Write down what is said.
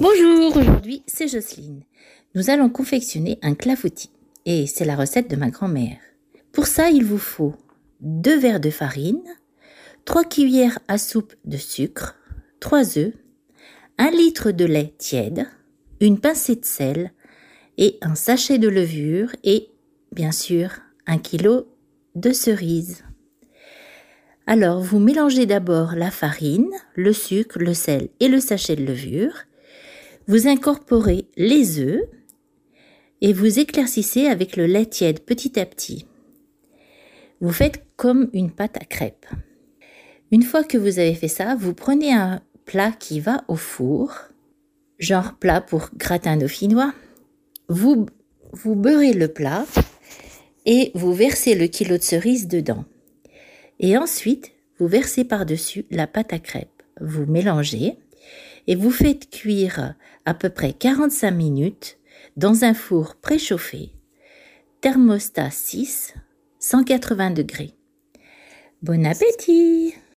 Bonjour, aujourd'hui c'est Jocelyne. Nous allons confectionner un clafoutis et c'est la recette de ma grand-mère. Pour ça, il vous faut deux verres de farine, 3 cuillères à soupe de sucre, 3 œufs, 1 litre de lait tiède, une pincée de sel et un sachet de levure et, bien sûr, un kilo de cerises. Alors, vous mélangez d'abord la farine, le sucre, le sel et le sachet de levure. Vous incorporez les œufs et vous éclaircissez avec le lait tiède petit à petit. Vous faites comme une pâte à crêpes. Une fois que vous avez fait ça, vous prenez un plat qui va au four, genre plat pour gratin dauphinois. Vous, vous beurrez le plat et vous versez le kilo de cerises dedans. Et ensuite, vous versez par-dessus la pâte à crêpes. Vous mélangez et vous faites cuire à peu près 45 minutes dans un four préchauffé, thermostat 6, 180 degrés. Bon appétit